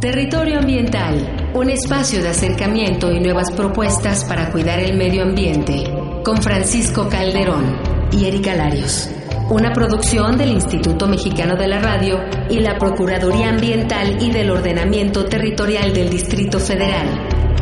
Territorio Ambiental, un espacio de acercamiento y nuevas propuestas para cuidar el medio ambiente, con Francisco Calderón y Erika Larios. Una producción del Instituto Mexicano de la Radio y la Procuraduría Ambiental y del Ordenamiento Territorial del Distrito Federal.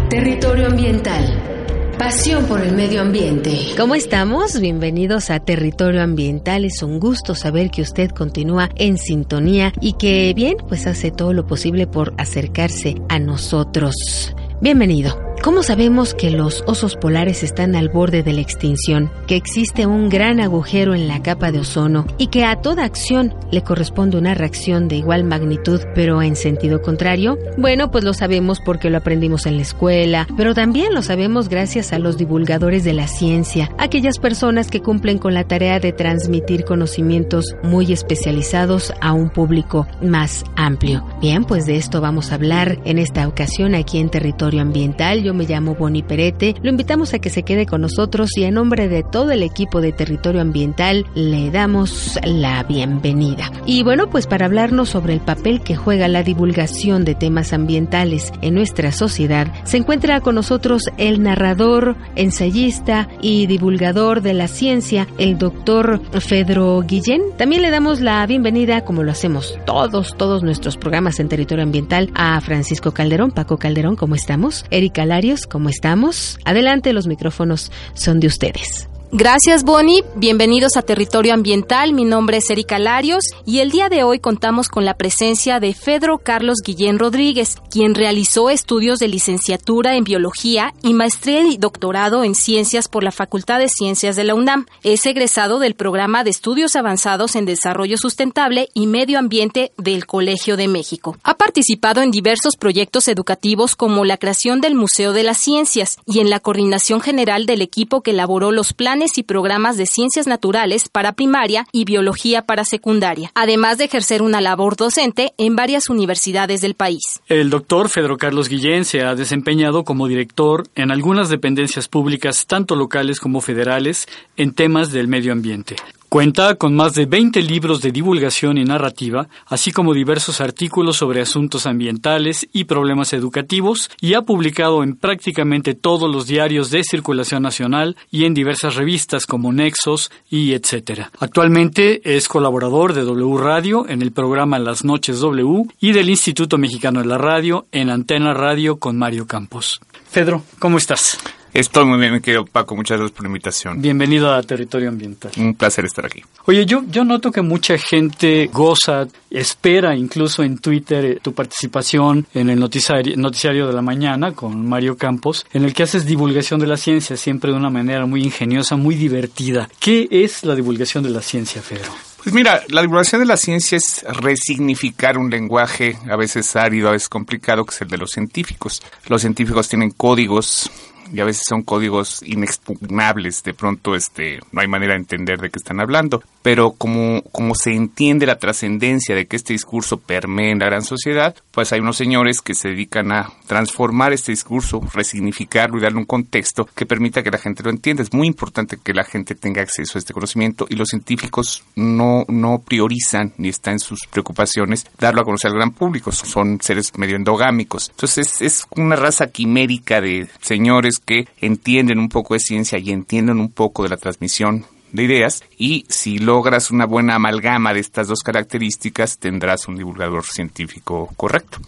Territorio Ambiental Pasión por el medio ambiente. ¿Cómo estamos? Bienvenidos a Territorio Ambiental. Es un gusto saber que usted continúa en sintonía y que bien, pues hace todo lo posible por acercarse a nosotros. Bienvenido. ¿Cómo sabemos que los osos polares están al borde de la extinción, que existe un gran agujero en la capa de ozono y que a toda acción le corresponde una reacción de igual magnitud pero en sentido contrario? Bueno, pues lo sabemos porque lo aprendimos en la escuela, pero también lo sabemos gracias a los divulgadores de la ciencia, aquellas personas que cumplen con la tarea de transmitir conocimientos muy especializados a un público más amplio. Bien, pues de esto vamos a hablar en esta ocasión aquí en Territorio Ambiental yo me llamo Boni Perete. Lo invitamos a que se quede con nosotros y en nombre de todo el equipo de Territorio Ambiental le damos la bienvenida. Y bueno, pues para hablarnos sobre el papel que juega la divulgación de temas ambientales en nuestra sociedad, se encuentra con nosotros el narrador, ensayista y divulgador de la ciencia, el doctor Fedro Guillén. También le damos la bienvenida, como lo hacemos todos, todos nuestros programas en Territorio Ambiental, a Francisco Calderón, Paco Calderón, ¿cómo estamos? Erika ¿cómo estamos? Adelante, los micrófonos son de ustedes. Gracias, Bonnie. Bienvenidos a Territorio Ambiental. Mi nombre es Erika Larios y el día de hoy contamos con la presencia de Pedro Carlos Guillén Rodríguez, quien realizó estudios de licenciatura en Biología y maestría y doctorado en Ciencias por la Facultad de Ciencias de la UNAM. Es egresado del programa de Estudios Avanzados en Desarrollo Sustentable y Medio Ambiente del Colegio de México. Ha participado en diversos proyectos educativos como la creación del Museo de las Ciencias y en la coordinación general del equipo que elaboró los planes y programas de ciencias naturales para primaria y biología para secundaria, además de ejercer una labor docente en varias universidades del país. El doctor Pedro Carlos Guillén se ha desempeñado como director en algunas dependencias públicas, tanto locales como federales, en temas del medio ambiente. Cuenta con más de 20 libros de divulgación y narrativa, así como diversos artículos sobre asuntos ambientales y problemas educativos, y ha publicado en prácticamente todos los diarios de circulación nacional y en diversas revistas como Nexos y etc. Actualmente es colaborador de W Radio en el programa Las Noches W y del Instituto Mexicano de la Radio en Antena Radio con Mario Campos. Pedro, ¿cómo estás? Estoy muy bien, mi querido Paco. Muchas gracias por la invitación. Bienvenido a Territorio Ambiental. Un placer estar aquí. Oye, yo, yo noto que mucha gente goza, espera incluso en Twitter eh, tu participación en el noticiario, noticiario de la mañana con Mario Campos, en el que haces divulgación de la ciencia siempre de una manera muy ingeniosa, muy divertida. ¿Qué es la divulgación de la ciencia, Pedro? Pues mira, la divulgación de la ciencia es resignificar un lenguaje a veces árido, a veces complicado, que es el de los científicos. Los científicos tienen códigos y a veces son códigos inexpugnables, de pronto este no hay manera de entender de qué están hablando, pero como, como se entiende la trascendencia de que este discurso permee en la gran sociedad, pues hay unos señores que se dedican a transformar este discurso, resignificarlo y darle un contexto que permita que la gente lo entienda. Es muy importante que la gente tenga acceso a este conocimiento y los científicos no, no priorizan ni está en sus preocupaciones darlo a conocer al gran público. Son seres medio endogámicos. Entonces es una raza quimérica de señores que entienden un poco de ciencia y entienden un poco de la transmisión de ideas y si logras una buena amalgama de estas dos características tendrás un divulgador científico correcto.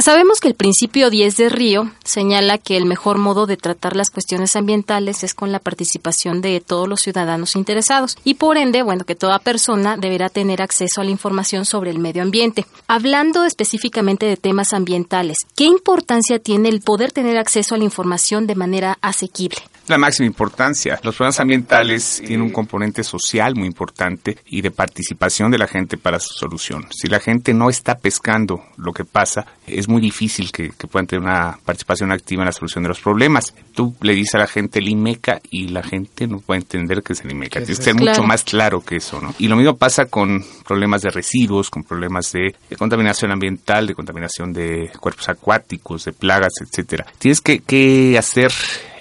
Sabemos que el principio 10 de Río señala que el mejor modo de tratar las cuestiones ambientales es con la participación de todos los ciudadanos interesados y por ende, bueno, que toda persona deberá tener acceso a la información sobre el medio ambiente. Hablando específicamente de temas ambientales, ¿qué importancia tiene el poder tener acceso a la información de manera asequible? La máxima importancia. Los problemas ambientales tienen un componente social muy importante y de participación de la gente para su solución. Si la gente no está pescando lo que pasa, es muy difícil que, puedan tener una participación activa en la solución de los problemas. Tú le dices a la gente el IMECA y la gente no puede entender que es el IMECA. Tiene que ser mucho más claro que eso, ¿no? Y lo mismo pasa con problemas de residuos, con problemas de, contaminación ambiental, de contaminación de cuerpos acuáticos, de plagas, etcétera. Tienes que, que hacer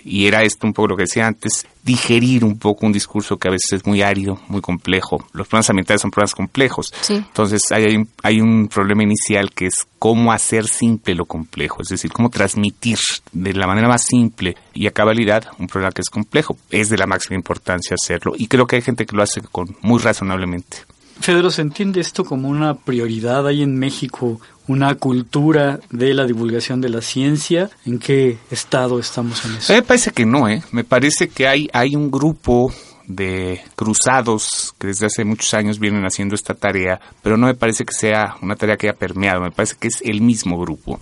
y era esto un poco lo que decía antes, digerir un poco un discurso que a veces es muy árido, muy complejo. Los problemas ambientales son problemas complejos. Entonces hay, un, hay un problema inicial que es cómo hacer simple lo complejo, es decir, cómo transmitir de la manera más simple y a cabalidad un problema que es complejo. Es de la máxima importancia hacerlo y creo que hay gente que lo hace con muy razonablemente. Fedro, ¿se entiende esto como una prioridad? ¿Hay en México una cultura de la divulgación de la ciencia? ¿En qué estado estamos en eso? me parece que no, ¿eh? Me parece que hay, hay un grupo de cruzados que desde hace muchos años vienen haciendo esta tarea, pero no me parece que sea una tarea que haya permeado, me parece que es el mismo grupo.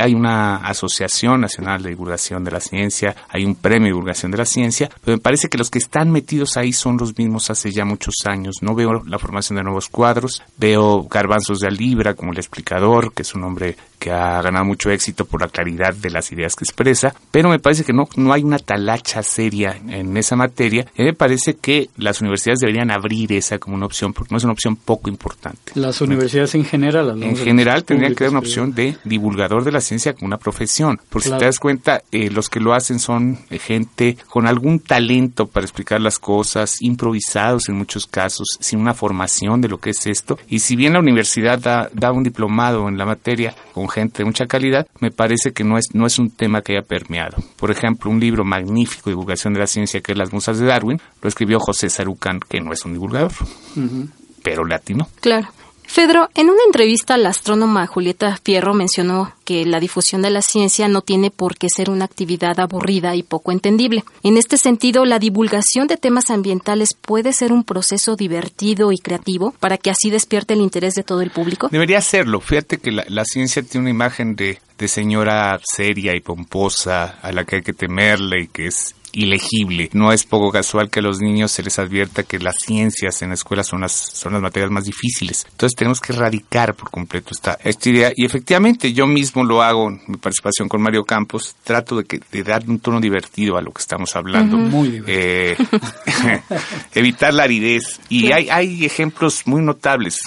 hay una Asociación Nacional de Divulgación de la Ciencia, hay un Premio de Divulgación de la Ciencia, pero me parece que los que están metidos ahí son los mismos hace ya muchos años. No veo la formación de nuevos cuadros, veo garbanzos de Alibra como el explicador, que es un hombre que ha ganado mucho éxito por la claridad de las ideas que expresa, pero me parece que no, no hay una talacha seria en esa materia. Y me parece que las universidades deberían abrir esa como una opción, porque no es una opción poco importante. Las universidades en general. En general tendrían que dar una opción de divulgador de la ciencia como una profesión, porque si te das cuenta, eh, los que lo hacen son eh, gente con algún talento para explicar las cosas, improvisados en muchos casos, sin una formación de lo que es esto. Y si bien la universidad da, da un diplomado en la materia con gente de mucha calidad, me parece que no es, no es un tema que haya permeado. Por ejemplo, un libro magnífico de divulgación de la ciencia que es Las Musas de Darwin, lo escribió José Sarucán, que no es un divulgador, pero latino. Claro. Fedro, en una entrevista la astrónoma Julieta Fierro mencionó que la difusión de la ciencia no tiene por qué ser una actividad aburrida y poco entendible. En este sentido, la divulgación de temas ambientales puede ser un proceso divertido y creativo para que así despierte el interés de todo el público. Debería serlo. Fíjate que la, la ciencia tiene una imagen de, de señora seria y pomposa a la que hay que temerle y que es ilegible. No es poco casual que a los niños se les advierta que las ciencias en la escuela son las, son las materias más difíciles. Entonces tenemos que erradicar por completo esta, esta idea. Y efectivamente yo mismo lo hago en mi participación con Mario Campos. Trato de, que, de dar un tono divertido a lo que estamos hablando. Muy eh, evitar la aridez. Y hay, hay ejemplos muy notables.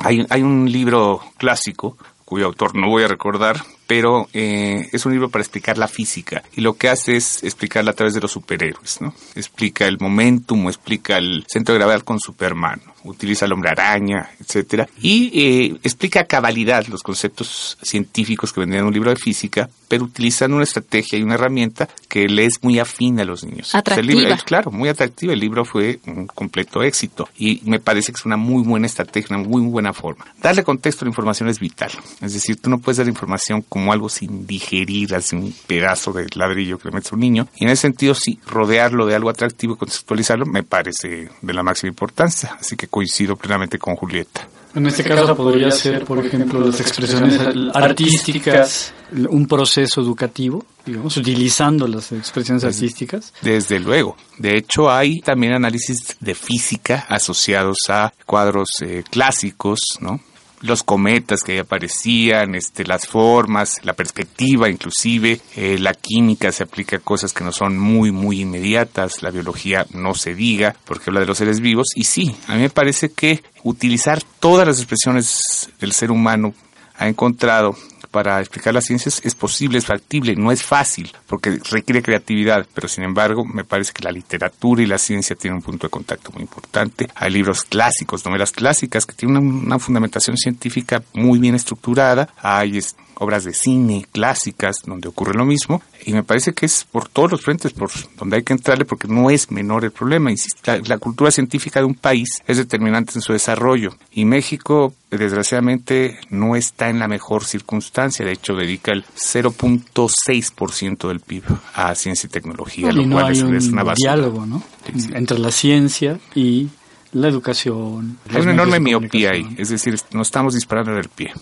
Hay, hay un libro clásico cuyo autor no voy a recordar, pero eh, es un libro para explicar la física y lo que hace es explicarla a través de los superhéroes, ¿no? Explica el momentum, explica el centro de gravedad con Superman, utiliza el hombre araña, etcétera, y eh, explica a cabalidad los conceptos científicos que vendrían en un libro de física, pero utilizando una estrategia y una herramienta que le es muy afín a los niños. Atractiva. claro, muy atractiva. El libro fue un completo éxito y me parece que es una muy buena estrategia, una muy buena forma. Darle contexto a la información es vital. Es decir, tú no puedes dar información como algo sin digerir, así un pedazo de ladrillo que le metes a un niño. Y en ese sentido, sí, rodearlo de algo atractivo y contextualizarlo me parece de la máxima importancia. Así que coincido plenamente con Julieta. En este caso podría ser, por ejemplo, las expresiones artísticas, un proceso educativo, digamos, utilizando las expresiones artísticas. Desde luego. De hecho, hay también análisis de física asociados a cuadros eh, clásicos, ¿no? Los cometas que aparecían, este, las formas, la perspectiva inclusive, eh, la química se aplica a cosas que no son muy, muy inmediatas, la biología no se diga, porque habla de los seres vivos, y sí, a mí me parece que utilizar todas las expresiones del ser humano ha encontrado para explicar las ciencias es posible, es factible, no es fácil, porque requiere creatividad, pero sin embargo me parece que la literatura y la ciencia tienen un punto de contacto muy importante. Hay libros clásicos, novelas clásicas que tienen una, fundamentación científica muy bien estructurada, hay obras de cine clásicas donde ocurre lo mismo y me parece que es por todos los frentes por donde hay que entrarle porque no es menor el problema. La, la cultura científica de un país es determinante en su desarrollo y México desgraciadamente no está en la mejor circunstancia, de hecho dedica el 0.6% del PIB a ciencia y tecnología, lo cual es, un una diálogo ¿no? entre la ciencia y la educación. Hay una enorme miopía ahí, es decir, no estamos disparando del pie.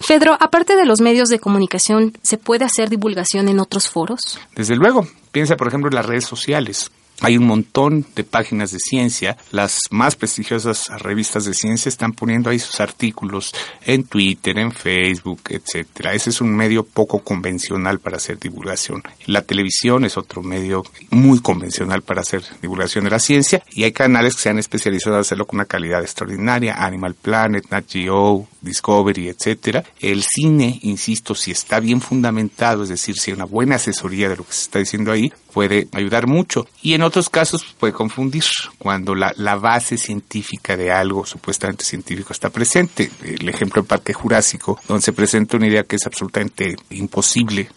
Fedro, aparte de los medios de comunicación, ¿se puede hacer divulgación en otros foros? Desde luego. Piensa, por ejemplo, en las redes sociales. Hay un montón de páginas de ciencia. Las más prestigiosas revistas de ciencia están poniendo ahí sus artículos en Twitter, en Facebook, etcétera. Ese es un medio poco convencional para hacer divulgación. La televisión es otro medio muy convencional para hacer divulgación de la ciencia y hay canales que se han especializado en hacerlo con una calidad extraordinaria. Animal Planet, Nat Geo, Discovery, etcétera. El cine, insisto, si está bien fundamentado, es decir, si hay una buena asesoría de lo que se está diciendo ahí, puede ayudar mucho. Y en otros casos puede confundir cuando la, la base científica de algo supuestamente científico está presente. El ejemplo del Parque Jurásico, donde se presenta una idea que es absolutamente imposible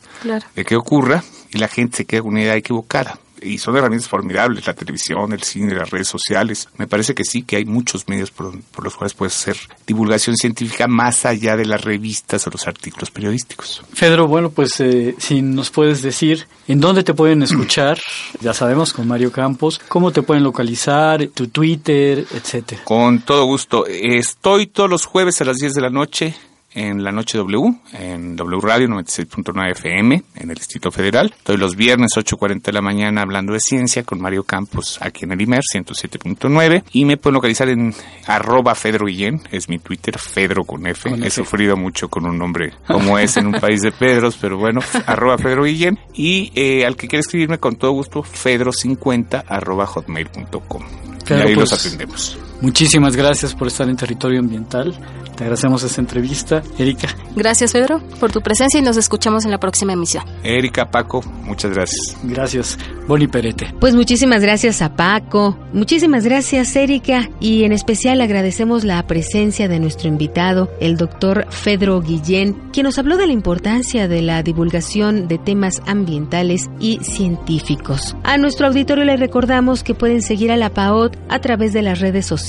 de que ocurra y la gente se queda con una idea equivocada y son herramientas formidables, la televisión, el cine, las redes sociales. Me parece que sí, que hay muchos medios por, los cuales puedes hacer divulgación científica más allá de las revistas o los artículos periodísticos. Pedro, bueno, pues eh, si nos puedes decir en dónde te pueden escuchar, ya sabemos con Mario Campos, cómo te pueden localizar, tu Twitter, etcétera. Con todo gusto. Estoy todos los jueves a las 10 de la noche en la noche W, en W Radio 96.9 FM, en el Distrito Federal. Estoy los viernes 8.40 de la mañana hablando de ciencia con Mario Campos aquí en el IMER 107.9 y me pueden localizar en arroba Fedro Guillén, es mi Twitter, Fedro con F. He sufrido mucho con un nombre como es en un país de Pedros, pero bueno, arroba Fedro Guillén y eh, al que quiera escribirme con todo gusto, Fedro50 arroba hotmail.com. Y ahí los pues, atendemos. Muchísimas gracias por estar en territorio ambiental. Te agradecemos esta entrevista, Erika. Gracias, Pedro, por tu presencia y nos escuchamos en la próxima emisión. Erika, Paco, muchas gracias. Gracias, Boni Perete. Pues muchísimas gracias a Paco, muchísimas gracias, Erika, y en especial agradecemos la presencia de nuestro invitado, el doctor Fedro Guillén, quien nos habló de la importancia de la divulgación de temas ambientales y científicos. A nuestro auditorio le recordamos que pueden seguir a la PAOT a través de las redes sociales,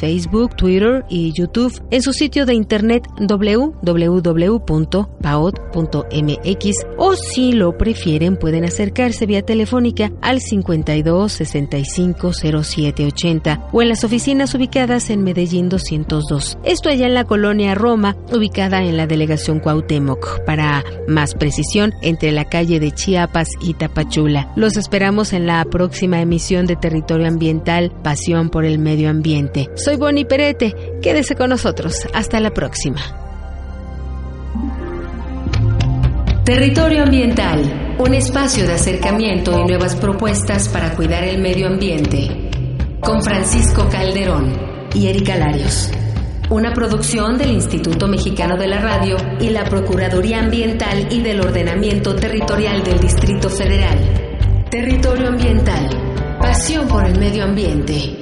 Facebook, Twitter y YouTube en su sitio de internet www.paot.mx o si lo prefieren pueden acercarse vía telefónica al 52 65 07 80 o en las oficinas ubicadas en Medellín 202. Esto allá en la colonia Roma, ubicada en la delegación Cuauhtémoc. Para más precisión, entre la calle de Chiapas y Tapachula. Los esperamos en la próxima emisión de Territorio Ambiental, Pasión por el Medio Soy Bonnie Perete, quédese con nosotros. Hasta la próxima. Territorio Ambiental, un espacio de acercamiento y nuevas propuestas para cuidar el medio ambiente. Con Francisco Calderón y Erika Larios. Una producción del Instituto Mexicano de la Radio y la Procuraduría Ambiental y del Ordenamiento Territorial del Distrito Federal. Territorio Ambiental. Pasión por el medio ambiente.